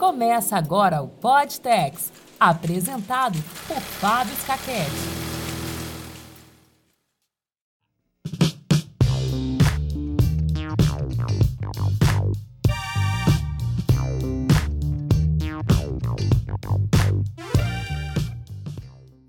Começa agora o Podtex, apresentado por Fábio Scaquete.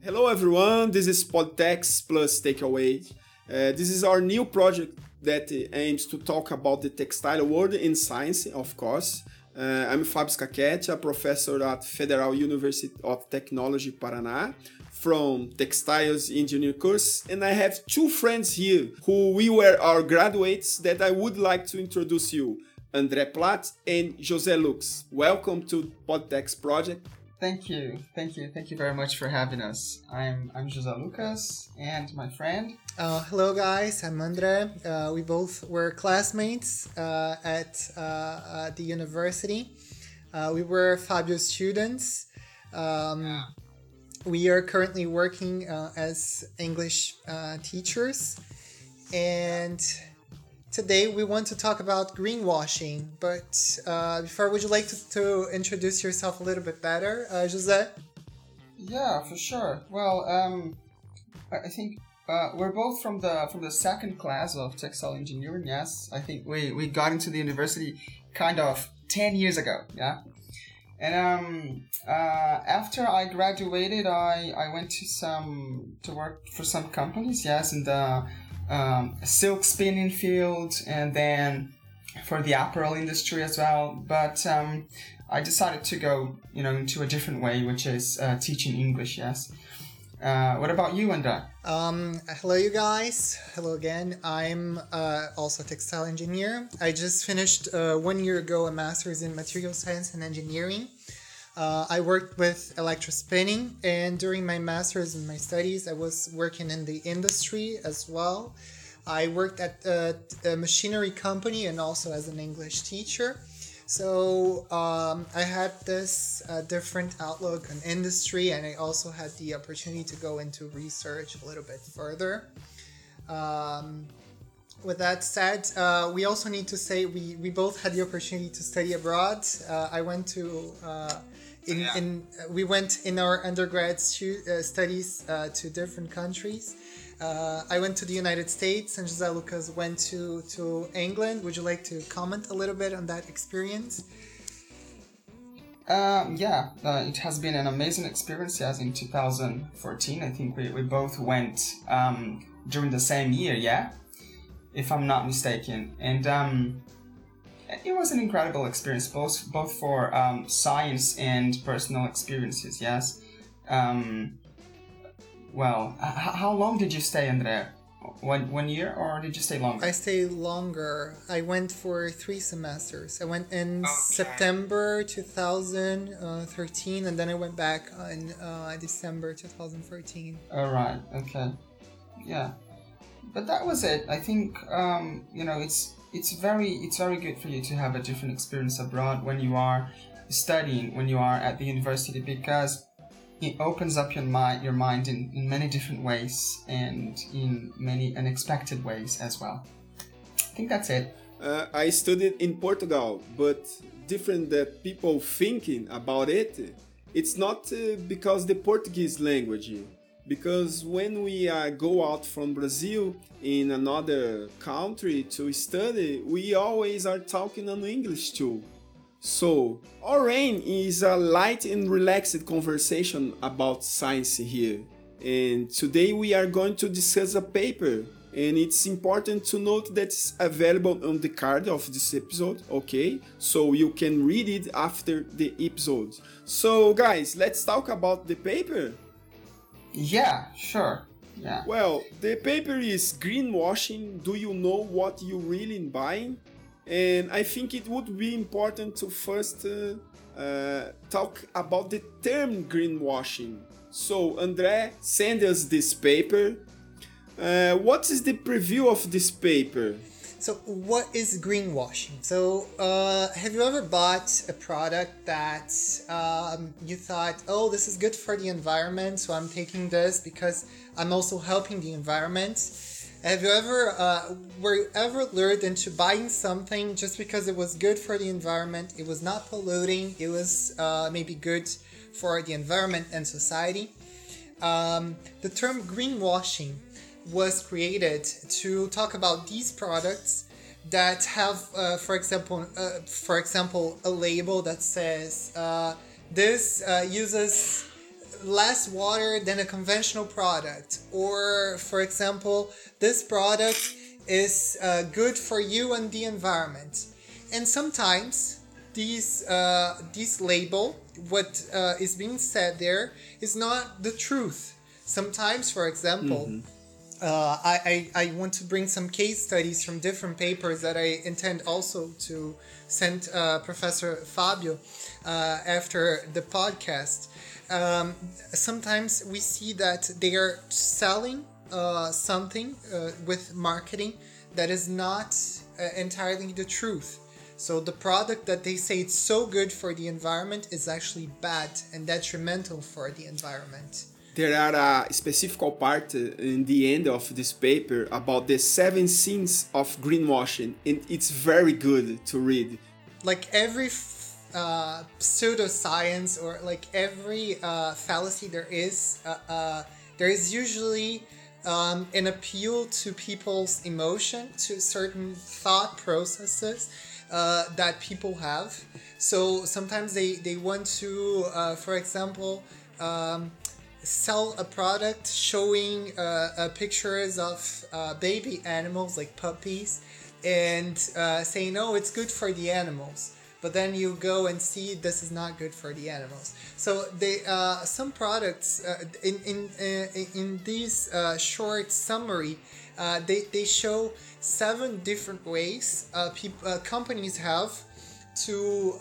Hello everyone, this is Podtex plus Takeaway. Uh, this is our new project that aims to talk about the textile world in science, of course. Uh, I'm Fábio Scaquete, a professor at Federal University of Technology, Paraná, from Textiles Engineering course, and I have two friends here who we were our graduates that I would like to introduce you, André Platt and José Lucas. Welcome to Podtex project. Thank you, thank you, thank you very much for having us. I'm I'm José Lucas and my friend. Uh, hello guys, I'm Andre. Uh, we both were classmates uh, at, uh, at the university. Uh, we were Fabio students. Um, Yeah. We are currently working uh, as English teachers, and today we want to talk about greenwashing. But before, would you like to, to, introduce yourself a little bit better, Jose? Yeah, for sure. Well, um, I think uh, we're both from the from the second class of textile engineering. Yes, I think we we got into the university kind of ten years ago. Yeah, and um, uh, after I graduated, I I went to some to work for some companies. Yes, in the um, silk spinning field, and then for the apparel industry as well. But um, I decided to go, you know, into a different way, which is uh, teaching English. Yes. Uh, what about you, Andra? Um, hello, you guys. Hello again. I'm uh, also a textile engineer. I just finished uh, one year ago a master's in material science and engineering. Uh, I worked with electrospinning, and during my master's and my studies, I was working in the industry as well. I worked at a, a machinery company and also as an English teacher. So um, I had this uh, different outlook on industry, and I also had the opportunity to go into research a little bit further. Um, with that said, uh, we also need to say we, we both had the opportunity to study abroad. Uh, I went to uh, in, Yeah. in we went in our undergrad stu- uh, studies uh, to different countries. Uh, I went to the United States, and Jose Lucas went to to England. Would you like to comment a little bit on that experience? Um, yeah, uh, it has been an amazing experience. Yes, in 2014, I think we, we both went um, during the same year. Yeah, if I'm not mistaken, and um, it was an incredible experience, both both for um, science and personal experiences. Yes. Um, well, h- how long did you stay, Andrea? One one year, or did you stay longer? I stayed longer. I went for three semesters. I went in September 2013, and then I went back in uh, December 2014. All right. Okay. Yeah. But that was it. I think um, you know it's it's very it's very good for you to have a different experience abroad when you are studying when you are at the university because it opens up your mind your mind in, in many different ways and in many unexpected ways as well. I think that's it. Uh, I studied in Portugal, but different that people thinking about it, it's not uh, because the Portuguese language. Because when we uh, go out from Brazil in another country to study, we always are talking on English too. So, our aim is a light and relaxed conversation about science here. And today we are going to discuss a paper. And it's important to note that it's available on the card of this episode, okay? So you can read it after the episode. So, guys, let's talk about the paper. Yeah, sure. Yeah. Well, the paper is greenwashing. Do you know what you really buying? And I think it would be important to first uh, uh, talk about the term greenwashing. So, André, send us this paper. Uh, what is the preview of this paper? So, what is greenwashing? So, uh, have you ever bought a product that um, you thought, oh, this is good for the environment, so I'm taking this because I'm also helping the environment? Have you ever, uh, were you ever lured into buying something just because it was good for the environment? It was not polluting. It was uh, maybe good for the environment and society. Um, the term greenwashing was created to talk about these products that have, uh, for example, uh, for example, a label that says uh, this uh, uses less water than a conventional product, or for example, this product is uh, good for you and the environment. And sometimes these uh, these label, what is being said there, is not the truth. Sometimes, for example. Uh, I, I, I want to bring some case studies from different papers that I intend also to send uh, Professor Fabio uh, after the podcast. Um, sometimes we see that they are selling uh, something uh, with marketing that is not entirely the truth. So the product that they say it's so good for the environment is actually bad and detrimental for the environment. There are a specific part in the end of this paper about the seven sins of greenwashing, and it's very good to read. like every uh, pseudoscience or like every uh, fallacy there is, uh, uh, there is usually um, an appeal to people's emotion, to certain thought processes uh, that people have. So sometimes they, they want to, uh, for example, um, sell a product showing uh, uh, pictures of uh, baby animals like puppies and uh, saying no it's good for the animals. But then you go and see this is not good for the animals. So they uh, some products uh, in in uh, in uh, short summary they, they show seven different ways peop- uh, companies have to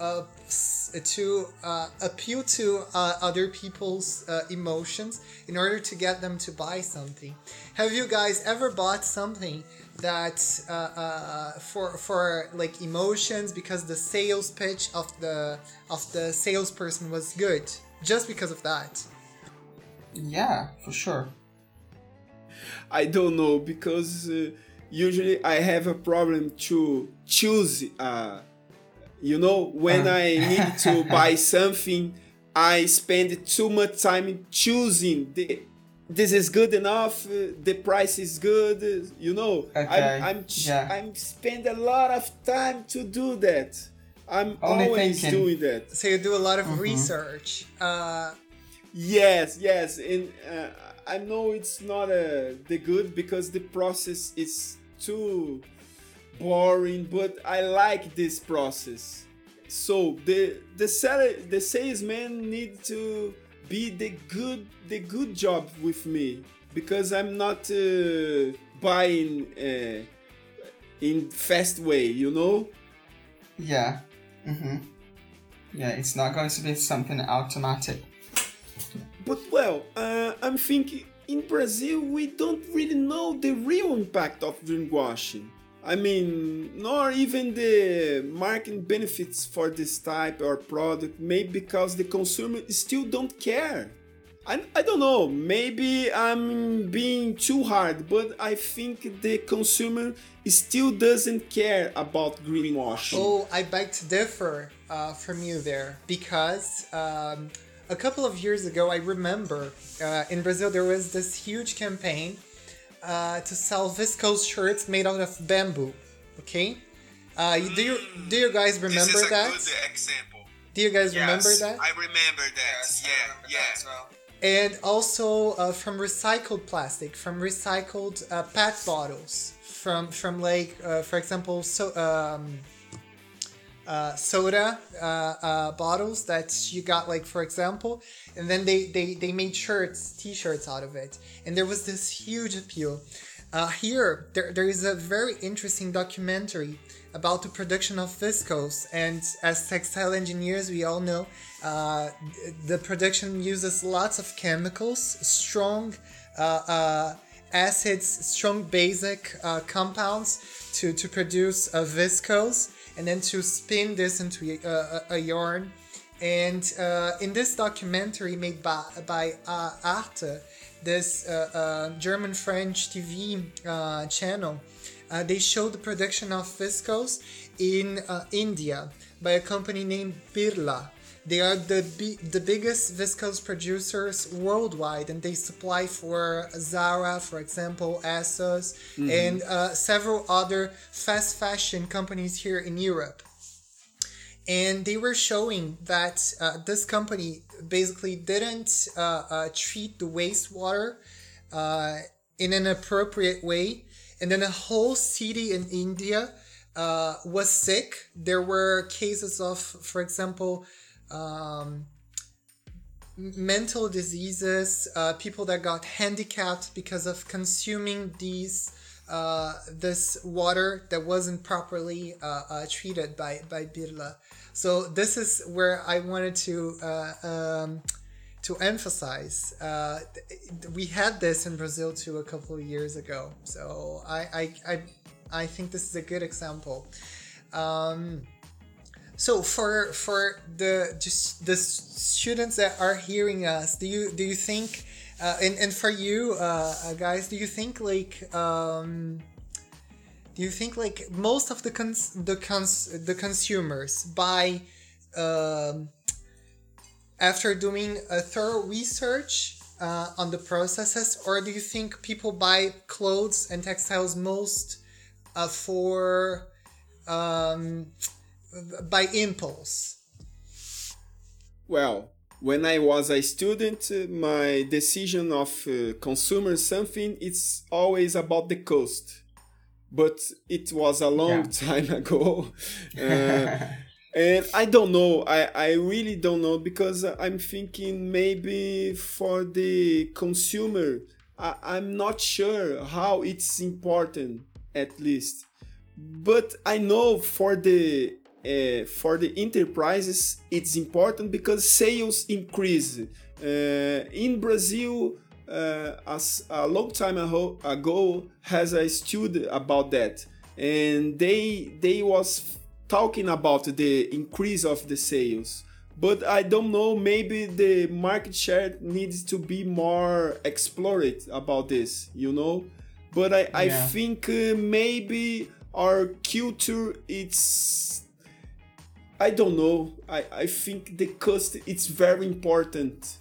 to uh, appeal to uh, other people's uh, emotions in order to get them to buy something. Have you guys ever bought something that uh, uh, for for like emotions because the sales pitch of the of the salesperson was good just because of that? Yeah, for sure. I don't know because uh, usually I have a problem to choose. Uh, you know, when Uh. I need to buy something, I spend too much time choosing the. This is good enough. Uh, the price is good. uh, You know, Okay, I'm I'm, ch- yeah. I'm spend a lot of time to do that. I'm Only always thinking. doing that. So you do a lot of research. Uh, Yes, yes, and uh, I know it's not uh, the good because the process is too boring, but I like this process. So the the seller, the salesman need to be the good the good job with me because I'm not uh, buying uh, in fast way, you know. Yeah. Mm-hmm. Yeah, it's not going to be something automatic. But well, uh, I'm thinking in Brazil we don't really know the real impact of greenwashing. I mean, nor even the marketing benefits for this type or product, maybe because the consumer still don't care. I, I don't know, maybe I'm being too hard, but I think the consumer still doesn't care about greenwashing. Oh, I beg to differ uh, from you there because um, a couple of years ago, I remember uh, in Brazil there was this huge campaign uh, to sell viscose shirts made out of bamboo. Okay, uh, you- do you do you guys remember this is a that? good example. Do you guys Yes, remember that? I remember that. yeah, yeah. and also uh, from recycled plastic, from recycled uh, PET bottles, from from like uh, for example, so um, uh, soda uh, uh, bottles that you got like for example, and then they they they made shirts, t-shirts out of it, and there was this huge appeal. Uh, here, there, there is a very interesting documentary about the production of viscose, and as textile engineers, we all know uh, the production uses lots of chemicals, strong uh, acids, strong basic compounds to, to produce viscose, and then to spin this into a, a, a yarn. And uh, in this documentary made by, by uh, Arte, this uh, uh, German French TV uh, channel. Uh, they showed the production of viscose in uh, India by a company named Birla. They are the the biggest viscose producers worldwide, and they supply for Zara, for example, ASOS, and uh, several other fast fashion companies here in Europe. And they were showing that uh, this company basically didn't uh, uh, treat the wastewater uh, in an appropriate way, and then a whole city in India uh, was sick. There were cases of, for example, um, mental diseases, uh, people that got handicapped because of consuming these uh, this water that wasn't properly uh, uh, treated by by Birla. So this is where I wanted to uh, um, to emphasize. Uh, we had this in Brazil too a couple of years ago. So I I I, I think this is a good example. Um, so for for the just the students that are hearing us, do you do you think, uh, and and for you uh, uh, guys, do you think like um, do you think like most of the cons the cons the consumers buy um, after doing a thorough research uh, on the processes, or do you think people buy clothes and textiles most uh, for um, by impulse? Well, when I was a student, uh, my decision of uh, consuming something it's always about the cost. But it was a long Yeah. time ago. Uh, and I don't know. I, I really don't know because I'm thinking maybe for the consumer, I, I'm not sure how it's important at least but I know for the uh, for the enterprises it's important because sales increase. Uh, in Brazil, uh, as a long time ago, has a study about that, and they they was talking about the increase of the sales. But I don't know. Maybe the market share needs to be more explored about this. You know. But I, I think uh, maybe our culture it's I don't know. I, I think the cost it's very important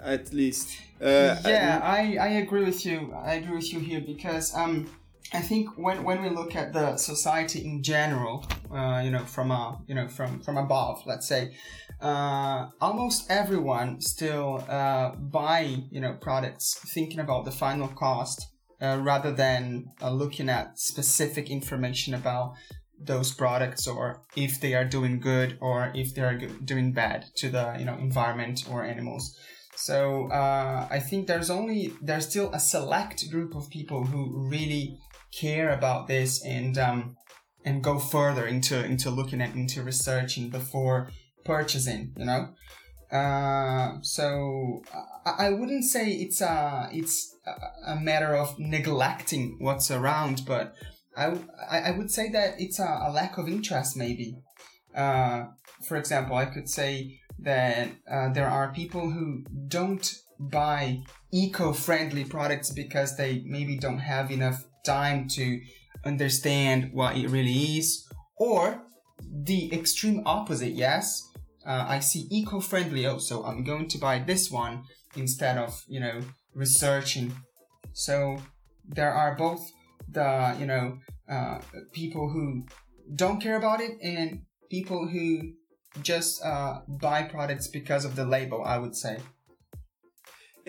at least. Uh, yeah, I, I agree with you. I agree with you here because um, I think when, when we look at the society in general, uh, you know, from a you know from from above, let's say, uh, almost everyone still uh, buy you know products thinking about the final cost uh, rather than uh, looking at specific information about those products or if they are doing good or if they are doing bad to the you know environment or animals. So uh, I think there's only there's still a select group of people who really care about this and um, and go further into into looking at into researching before purchasing. You know, uh, so I, I wouldn't say it's a it's a, a matter of neglecting what's around, but I, I would say that it's a, a lack of interest maybe. Uh, for example, I could say that uh, there are people who don't buy eco-friendly products because they maybe don't have enough time to understand what it really is, or the extreme opposite. Yes, uh, I see eco-friendly. Oh, so I'm going to buy this one instead of you know researching. So there are both the you know uh, people who don't care about it and people who just uh, buy products because of the label. I would say.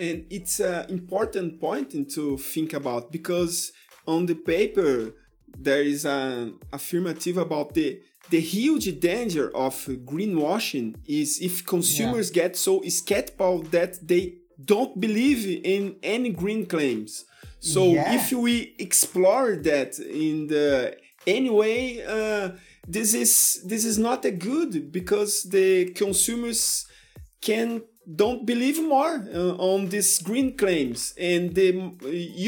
and it's an important point to think about because on the paper there is an affirmative about the the huge danger of greenwashing is if consumers get so skeptical that they don't believe in any green claims so Yeah. if we explore that in the anyway uh, this is this is not a good because the consumers can don't believe more uh, on these green claims and the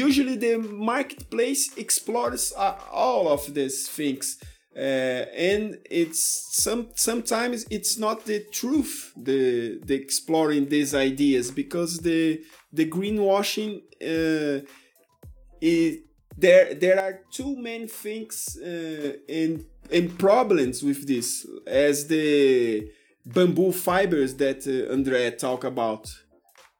usually the marketplace explores uh, all of these things uh, and it's some sometimes it's not the truth the the exploring these ideas because the the greenwashing uh, is there there are two main things uh, and and problems with this as the bamboo fibers that uh, Andre talk about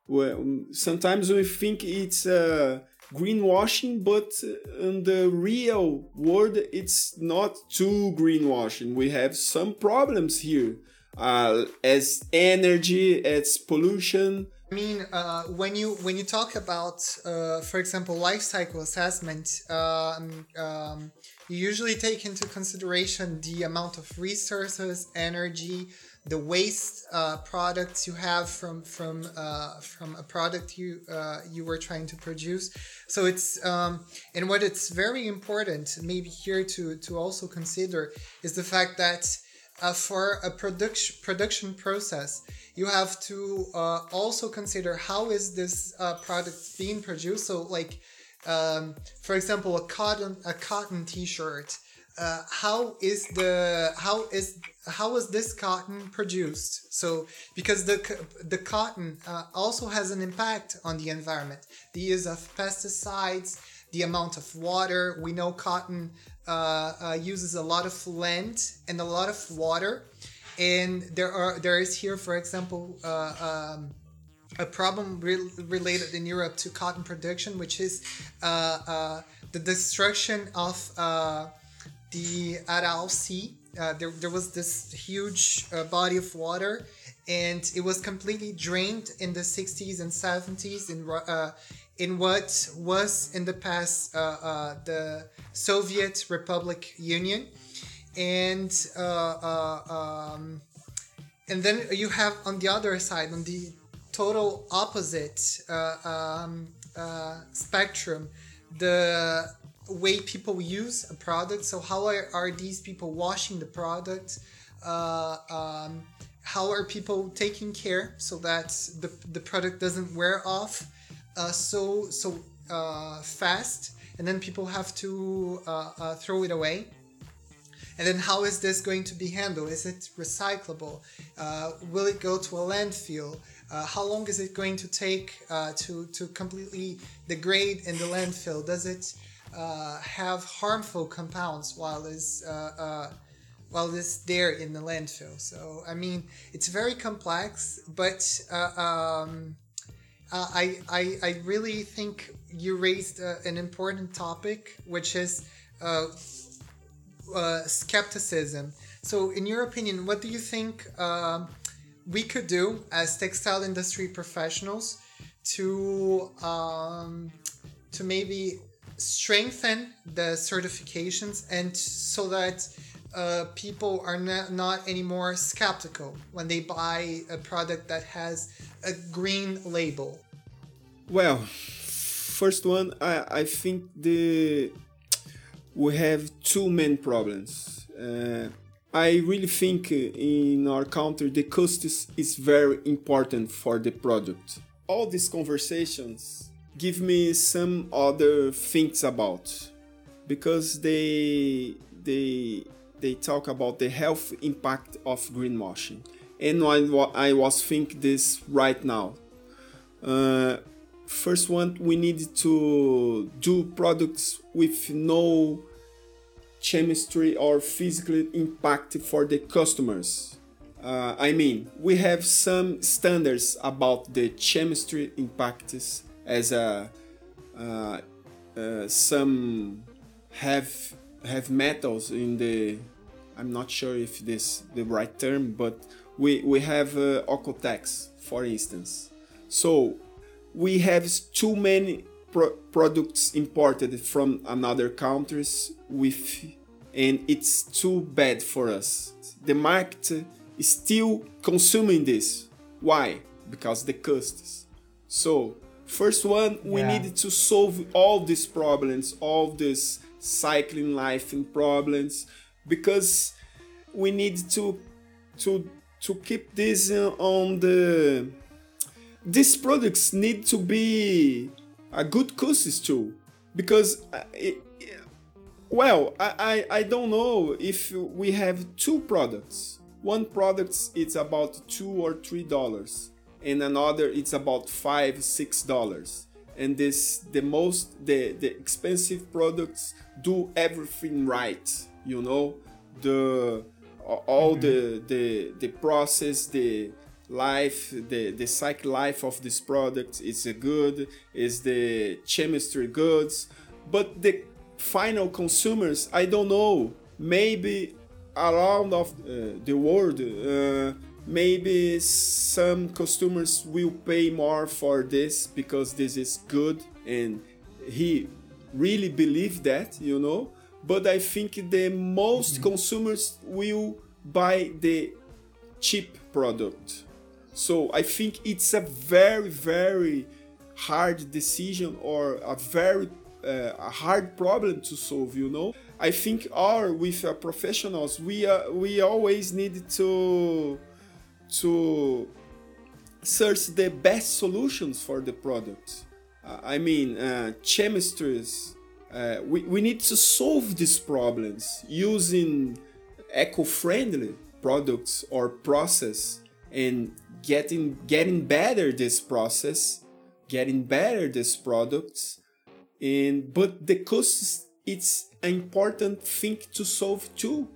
well, sometimes we think it's uh, greenwashing, but in the real world, it's not too greenwashing. We have some problems here, uh, as energy, as pollution. I mean, uh, when you when you talk about, uh, for example, life cycle assessment, um, um, you usually take into consideration the amount of resources, energy, the waste uh, products you have from from uh, from a product you uh, you were trying to produce. So it's um, and what it's very important maybe here to to also consider is the fact that uh, for a production production process you have to uh, also consider how is this uh, product being produced. So like um, for example a cotton a cotton t-shirt uh, how is the how is how is this cotton produced so because the the cotton uh, also has an impact on the environment the use of pesticides the amount of water we know cotton uh, uh uses a lot of land and a lot of water and there are there is here for example uh, um, a problem re- related in Europe to cotton production, which is uh, the destruction of the Aral Sea. Uh, there, there was this huge uh, body of water, and it was completely drained in the 60s and 70s in uh, in what was in the past uh, uh, the Soviet Republic Union, and uh, um, and then you have on the other side, on the total opposite um, spectrum, the way people use a product. So how are, are these people washing the product? Uh, um, how are people taking care so that the, the product doesn't wear off uh, so so uh, fast and then people have to uh, uh, throw it away. And then how is this going to be handled? Is it recyclable? Uh, will it go to a landfill? How long is it going to take to, to completely degrade in the landfill? Does it uh, have harmful compounds while it's uh, uh, while it's there in the landfill. So I mean, it's very complex, but uh, um, uh, I, I I really think you raised an important topic, which is skepticism. So, in your opinion, what do you think um, we could do as textile industry professionals to um, to maybe strengthen the certifications and so that uh, people are not, not anymore skeptical when they buy a product that has a green label? Well, first one, I, I think the we have two main problems. Uh, I really think in our country the cost is, is very important for the product. All these conversations give me some other things about because they they they talk about the health impact of greenwashing. And I, I was think this right now. Uh, first one we need to do products with no chemistry or physical impact for the customers. Uh, I mean we have some standards about the chemistry impacts as a uh, uh, some have have metals in the I'm not sure if this the right term, but we we have uh, Oeko-Tex, for instance. So we have too many pro products imported from another countries with, and it's too bad for us. The market is still consuming this. Why? Because the costs. So First one, we yeah. needed to solve all these problems, all these cycling life and problems, because we need to to to keep this uh, on the. These products need to be a good courses too, because uh, it, Well, I, I, I don't know if we have two products. One product it's about two or three dollars, and another it's about five six dollars. And this the most the the expensive products do everything right. You know? The all the the the process the life the the cycle life of this product is a good is the chemistry goods but the final consumers i don't know. Maybe around of uh, the world uh, maybe some customers will pay more for this because this is good and he really believe that you know. But i think the most mm-hmm. consumers will buy the cheap product. So i think it's a very very hard decision or a very uh, a hard problem to solve you know. I think our with uh, professionals we uh, we always need to to search the best solutions for the product. Uh, i mean uh, chemistries uh, we, we need to solve these problems using eco-friendly products or process and getting getting better this process getting better these products. And but the costs it's an important thing to solve too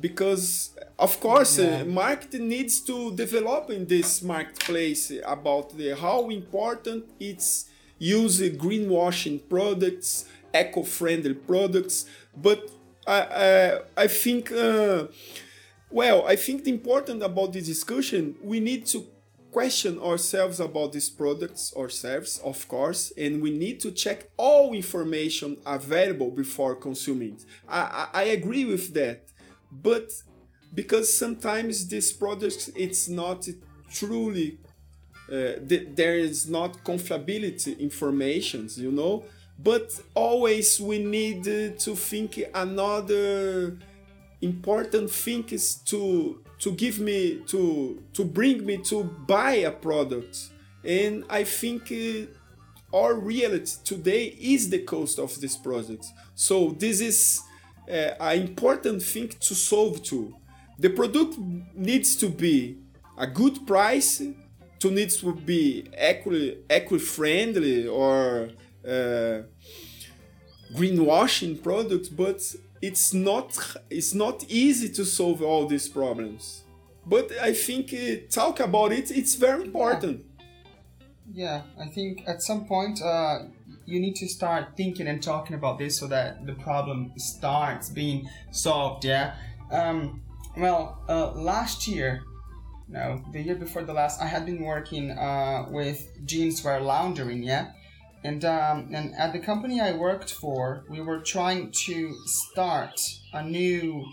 because of course yeah. uh, marketing needs to develop in this marketplace about the, how important it's use greenwashing products eco-friendly products but i i, I think uh, well i think the important about this discussion we need to question ourselves about these products or services, of course, and we need to check all information available before consuming. I, I, I agree with that, but because sometimes these products it's not truly uh, th- there is not confiability informations, you know. But always we need to think another important thing is to to give me to to bring me to buy a product and i think uh, our reality today is the cost of this product so this is uh, an important thing to solve too the product needs to be a good price to needs to be equally equity friendly or uh, greenwashing products but it's not it's not easy to solve all these problems. But i think uh, talk about it it's very important. Yeah, yeah i think at some point uh, you need to start thinking and talking about this so that the problem starts being solved yeah? Um, well uh, last year no the year before the last i had been working uh, with jeanswear laundering yeah? And um, and at the company I worked for, we were trying to start a new,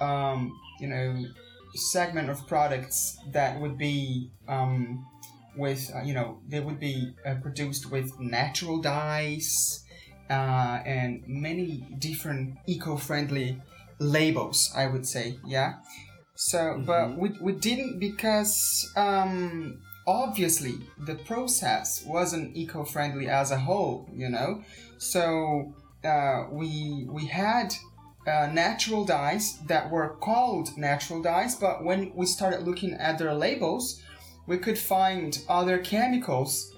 um, you know, segment of products that would be um, with uh, you know they would be uh, produced with natural dyes uh, and many different eco-friendly labels. I would say, yeah. So, mm-hmm. but we, we didn't because um, obviously the process wasn't eco-friendly as a whole you know so uh, we we had uh, natural dyes that were called natural dyes but when we started looking at their labels we could find other chemicals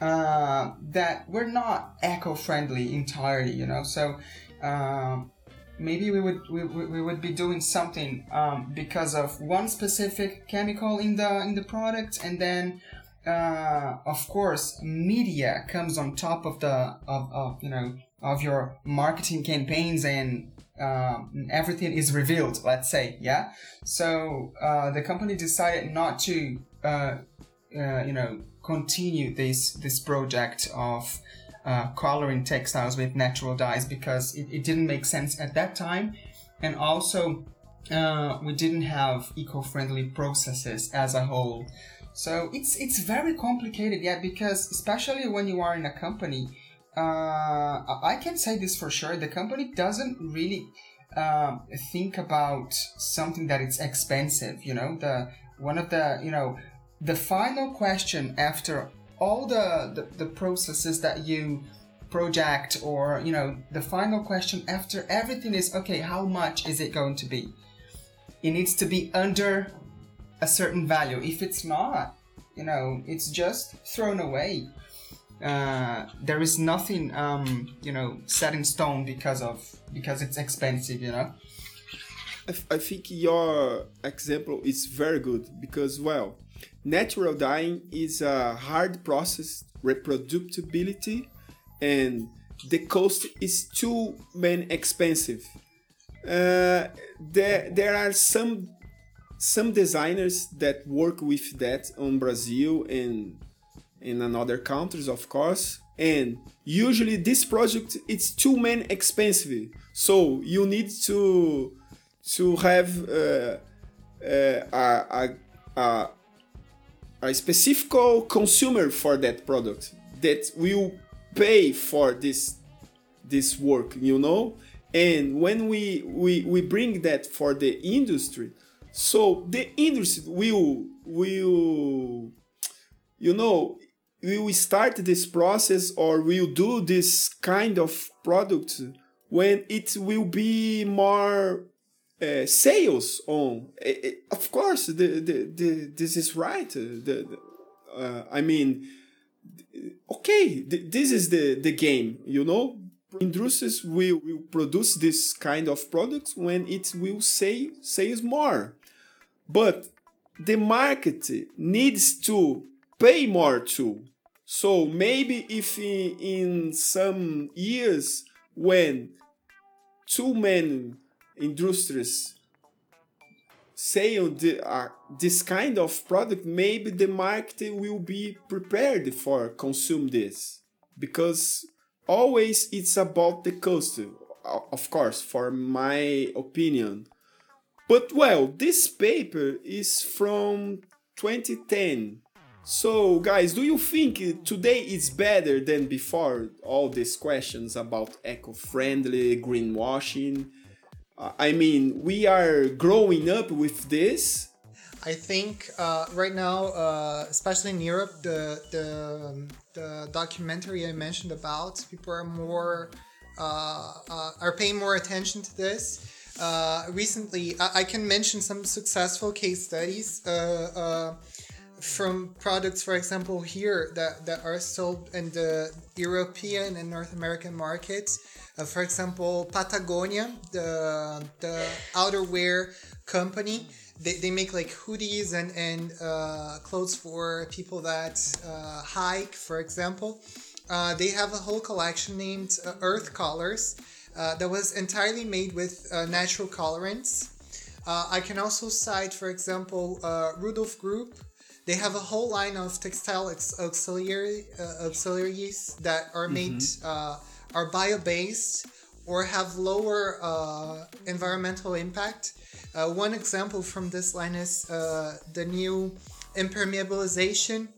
uh, that were not eco-friendly entirely you know? So um, maybe we would we, we would be doing something um, because of one specific chemical in the in the product and then uh, of course media comes on top of the of, of you know of your marketing campaigns and um, everything is revealed let's say yeah? So uh, the company decided not to uh, uh you know continue this this project of uh, coloring textiles with natural dyes because it, it, didn't make sense at that time. And also uh, we didn't have eco-friendly processes as a whole. So it's it's very complicated yeah because especially when you are in a company uh, i can say this for sure the company doesn't really um, think about something that it's expensive you know? The one of the you know the final question after all the, the, the processes that you project or you know the final question after everything is okay how much is it going to be? It needs to be under a certain value. If it's not you know it's just thrown away. Uh, there is nothing um, you know set in stone because of because it's expensive you know? I, I think your example is very good because well natural dyeing is a hard process reproducibility and the cost is too man expensive. Uh, there there are some some designers that work with that on Brazil and in another countries of course and usually this project it's too man expensive. So you need to to have uh, uh, a, a, a, a specific consumer for that product that will pay for this this work you know? And when we we, we bring that for the industry so the industry will will you know will start this process or will do this kind of product when it will be more uh, sales on uh, of course the, the, the this is right the, the uh, i mean okay th- this is the the game you know? Industries will, will produce this kind of products when it will say sales more. But the market needs to pay more too. So maybe if in, in some years when too many industries sell the, uh, this kind of product, maybe the market will be prepared for consume this because always it's about the cost, of course, for my opinion. But well, this paper is from 2010. So, guys, do you think today is better than before? All these questions about eco friendly, greenwashing I mean, we are growing up with this. I think uh, right now, uh, especially in Europe, the the, um, the documentary I mentioned about people are more uh, uh are paying more attention to this. Uh, recently, I, I, can mention some successful case studies uh, from products, for example, here that, that are sold in the European and North American markets uh, for example, Patagonia, the the outerwear company, they, they make like hoodies and and uh, clothes for people that uh, hike, for example. Uh, they have a whole collection named uh, Earth Colors uh, that was entirely made with natural colorants. I can also cite, for example, Rudolf Group. They have a whole line of textile auxiliary auxiliaries that are made. Mm-hmm are bio-based or have lower uh, environmental impact. Uh, one example from this line is uh, the new impermeabilization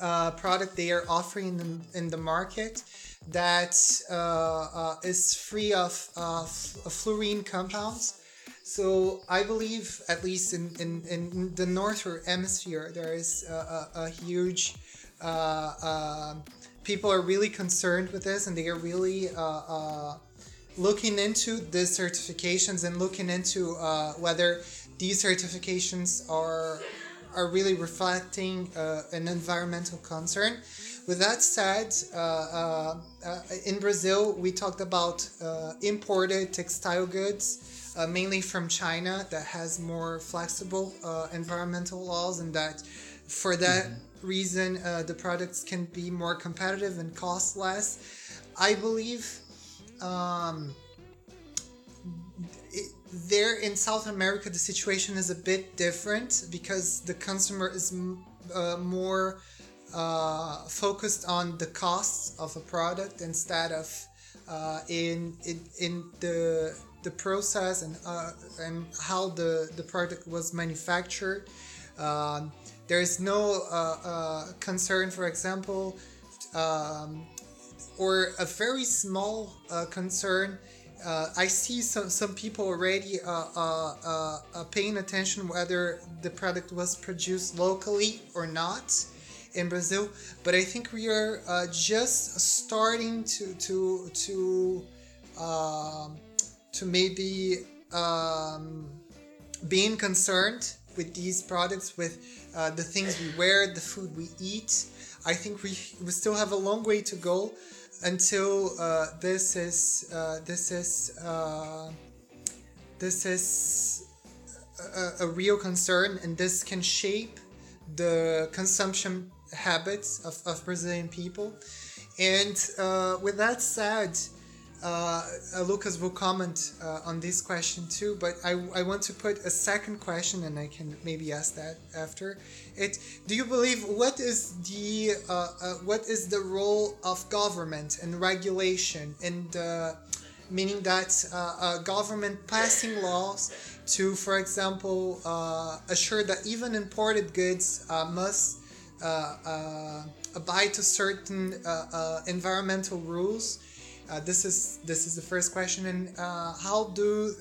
uh, product they are offering in the, in the market that uh, uh, is free of, fluorine compounds. So I believe, at least in, in, in the northern hemisphere, there is a, a, a huge people are really concerned with this and they are really uh, uh, looking into these certifications and looking into uh, whether these certifications are are really reflecting uh, an environmental concern. With that said, uh, uh, in Brazil, we talked about imported textile goods, mainly from China, that has more flexible environmental laws, and that for that mm-hmm reason uh, the products can be more competitive and cost less. I believe um, it, there in South America the situation is a bit different because the consumer is uh, more uh, focused on the costs of a product instead of uh, in, in in the the process and uh, and how the the product was manufactured. Um, there is no uh, uh, concern, for example, um, or a very small uh, concern. Uh, I see some, some people already paying attention whether the product was produced locally or not. in Brazil, but I think we are uh, just starting to to to um, to maybe um, being concerned with these products, with uh, the things we wear, the food we eat. I think we we still have a long way to go until uh, this is uh, this is uh, this is a, a, real concern, and this can shape the consumption habits of, of Brazilian people. And uh, with that said, uh, uh, Lucas will comment uh, on this question too, but I, I want to put a second question, and I can maybe ask that after it. Do you believe what is the uh, uh, what is the role of government and regulation, and meaning that government passing laws to, for example, assure that even imported goods must abide to certain environmental rules? Uh, this is this is the first question, and uh, how do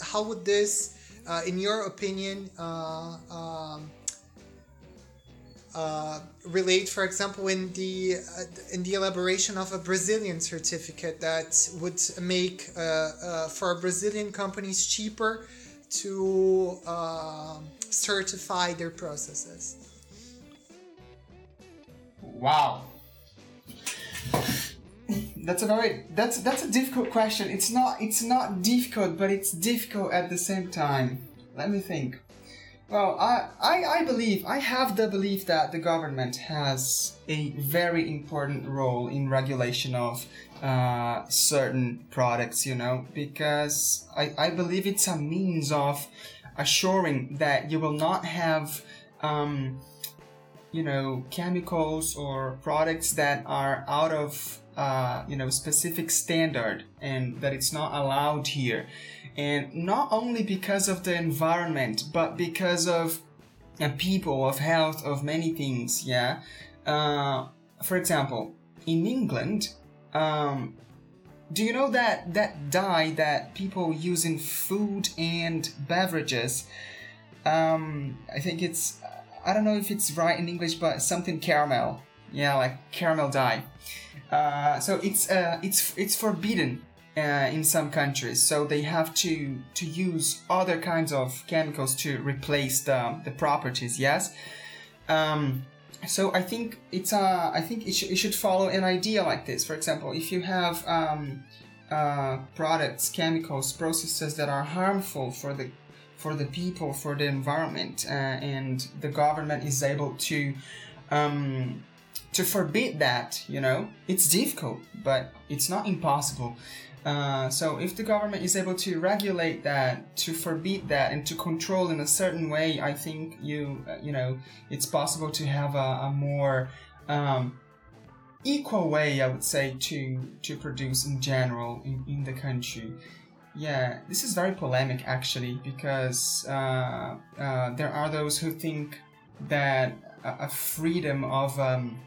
how would this, uh, in your opinion, uh, um, uh, relate, for example, in the in the elaboration of a Brazilian certificate that would make for Brazilian companies cheaper to certify their processes? Wow that's a very that's that's a difficult question. It's not it's not difficult, but it's difficult at the same time. Let me think. Well, I, I, I believe, I have the belief that the government has a very important role in regulation of uh, certain products, you know, because I, I believe it's a means of assuring that you will not have, um, you know, chemicals or products that are out of uh, you know specific standard and that it's not allowed here. And not only because of the environment but because of uh, people of health of many things yeah? Uh, for example in england um, do you know that that dye that people use in food and beverages? Um, i think it's i don't know if it's right in english but something caramel yeah like caramel dye uh, so it's uh, it's it's forbidden uh, in some countries. So they have to to use other kinds of chemicals to replace the the properties. Yes. Um, so I think it's uh, I think it, sh- it should follow an idea like this. For example, if you have um, uh, products, chemicals, processes that are harmful for the for the people, for the environment, uh, and the government is able to um, to forbid that, you know, it's difficult, but it's not impossible. Uh, so if the government is able to regulate that, to forbid that, and to control in a certain way, I think you, uh, you know, it's possible to have a, a more um, equal way, I would say, to to produce in general in, in the country. Yeah, this is very polemic actually because uh, uh, there are those who think that a, a freedom of um,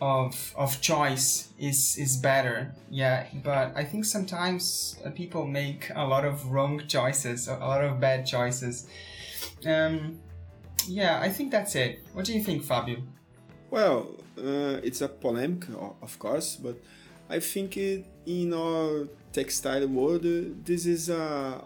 of of choice is is better. Yeah but i think sometimes uh, people make a lot of wrong choices a lot of bad choices. Um yeah i think that's it. What do you think fabio? Well uh, it's a polemic of course but i think it, in our textile world uh, this is a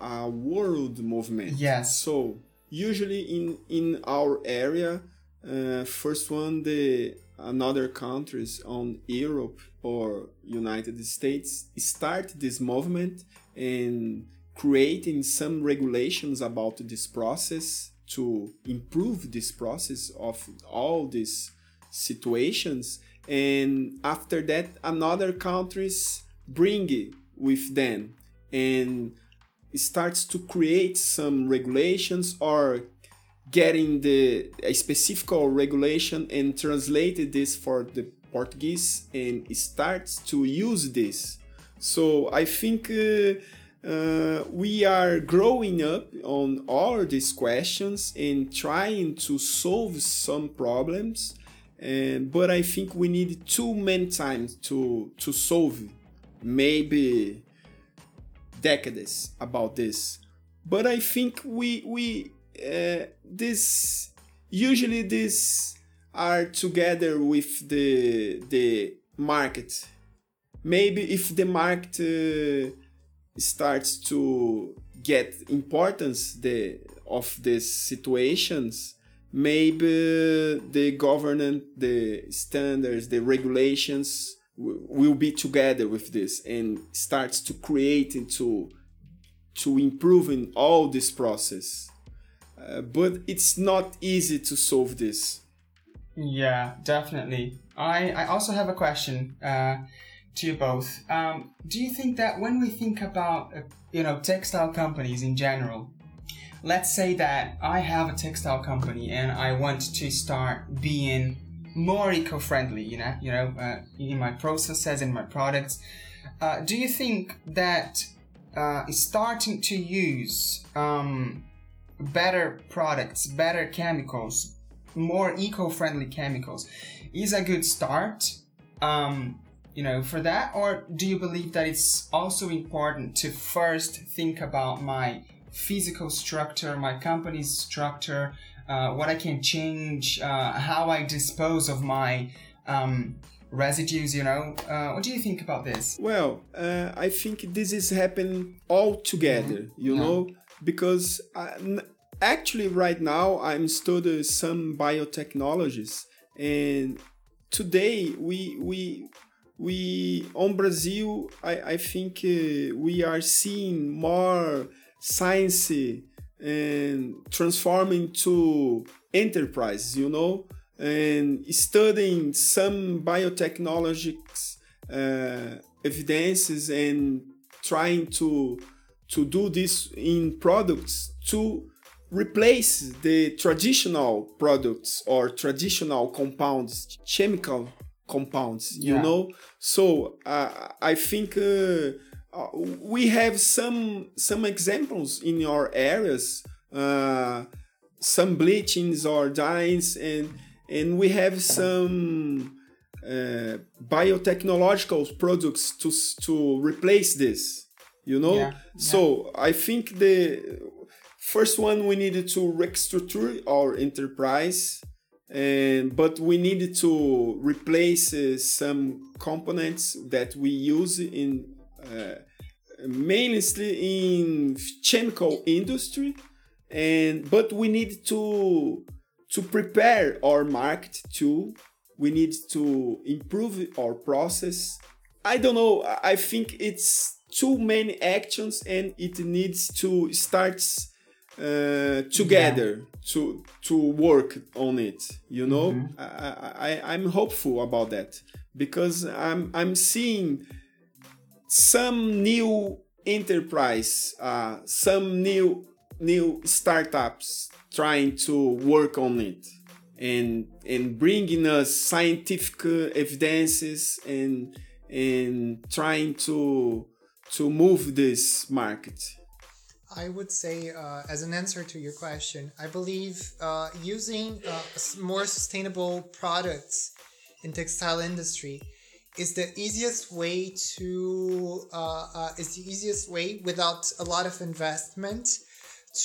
a world movement. Yes. So usually in in our area uh, first one the another countries on Europe or United States start this movement and creating some regulations about this process to improve this process of all these situations. And after that another countries bring it with them and starts to create some regulations or getting the a specific regulation and translated this for the Portuguese and starts to use this. So I think uh, uh, we are growing up on all these questions and trying to solve some problems. And, but I think we need too many times to to solve maybe decades about this. But I think we we uh, this usually this are together with the the market. Maybe if the market uh, starts to get importance the of these situations, maybe the government, the standards, the regulations will be together with this and starts to create into to improve in all this process. Uh, but it's not easy to solve this. Yeah, definitely. I, I also have a question uh, to you both. Um, do you think that when we think about uh, you know textile companies in general, let's say that I have a textile company and I want to start being more eco-friendly, you know, you know, uh, in my processes in my products. Uh, do you think that uh, starting to use um, better products, better chemicals, more eco-friendly chemicals is a good start? Um, you know, for that, or do you believe that it's also important to first think about my physical structure, my company's structure, uh, what I can change, uh, how I dispose of my um, residues, you know? Uh, what do you think about this? Well, uh, I think this is happening all together, mm-hmm. you yeah. know, because I, actually right now I'm studying some biotechnologies and today we we we on Brazil I, I think uh, we are seeing more science and transforming to enterprise, you know, and studying some biotechnologies uh, evidences and trying to to do this in products to replace the traditional products or traditional compounds, chemical compounds, you yeah. know. So uh, I think uh, uh, we have some some examples in our areas, uh, some bleachings or dyes, and and we have some uh, biotechnological products to to replace this. You know, yeah. so I think the first one we needed to restructure our enterprise and but we needed to replace uh, some components that we use in uh, mainly in chemical industry and but we need to to prepare our market too. We need to improve our process. I don't know i think it's too many actions and it needs to start uh, together yeah. to to work on it you know mm-hmm. I, I i'm hopeful about that because i'm i'm seeing some new enterprise uh, some new new startups trying to work on it and and bringing us scientific evidences and and trying to to move this market I would say, uh, as an answer to your question, I believe uh, using uh, more sustainable products in textile industry is the easiest way to uh, uh, is the easiest way without a lot of investment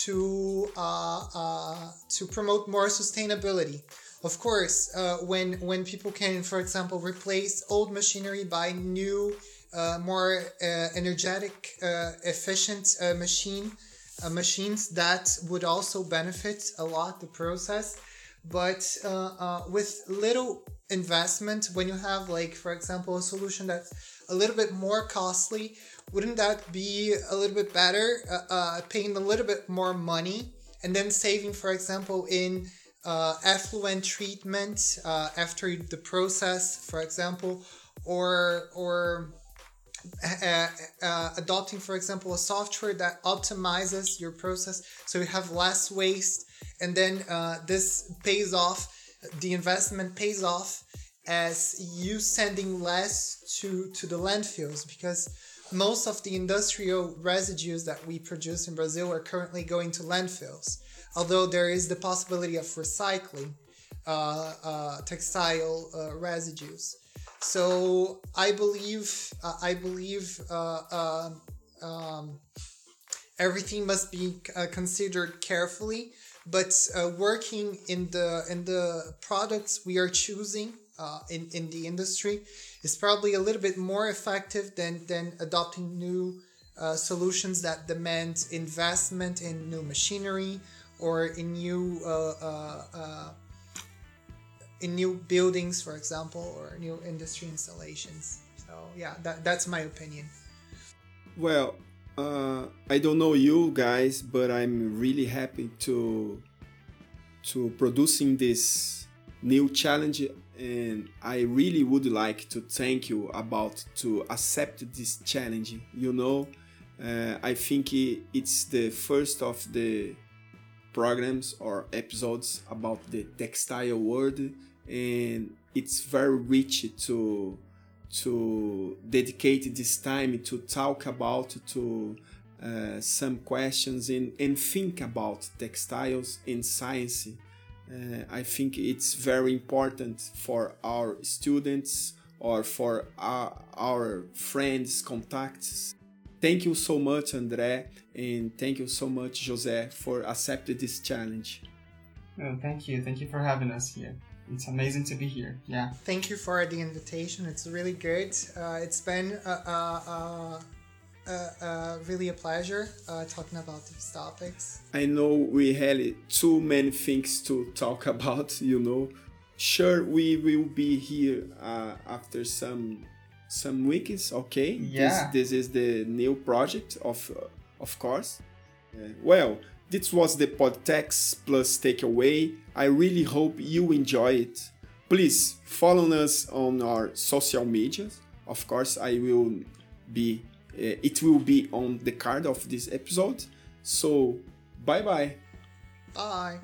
to uh, to promote more sustainability. Of course, when when people can, for example, replace old machinery by new more uh, energetic, uh, efficient uh, machine uh, machines that would also benefit a lot the process. But uh, with little investment, when you have like, for example, a solution that's a little bit more costly, wouldn't that be a little bit better? paying a little bit more money and then saving, for example, in effluent treatment after the process, for example, or or uh, uh, adopting, for example, a software that optimizes your process so you have less waste, and then uh, this pays off. The investment pays off as you sending less to to the landfills because most of the industrial residues that we produce in Brazil are currently going to landfills. Although there is the possibility of recycling uh, uh, textile uh, residues. So I believe uh, I believe uh, uh, um, everything must be uh, considered carefully but uh, working in the in the products we are choosing uh, in in the industry is probably a little bit more effective than than adopting new solutions that demand investment in new machinery or in new in new buildings, for example, or new industry installations. So yeah, that, that's my opinion. Well, uh, I don't know you guys, but I'm really happy to to producing this new challenge, and I really would like to thank you about to accept this challenge. You know, uh, I think it's the first of the programs or episodes about the textile world, and it's very rich to to dedicate this time to talk about to uh, some questions and, and think about textiles and science. Uh, I think it's very important for our students or for our, our friends, contacts. Thank you so much, André, and thank you so much, José, for accepting this challenge. Oh, thank you. Thank you for having us here. It's amazing to be here. Yeah. Thank you for the invitation. It's really good. Uh, it's been uh, uh, really a pleasure uh, talking about these topics. I know we had too many things to talk about, you know. Sure, we will be here uh, after some some weeks, okay? Yeah. This, this is the new project, of of course. well, this was the Podtex Plus takeaway. I really hope you enjoy it. Please follow us on our social medias. Of course, I will be uh, it will be on the card of this episode. So, bye bye. Bye.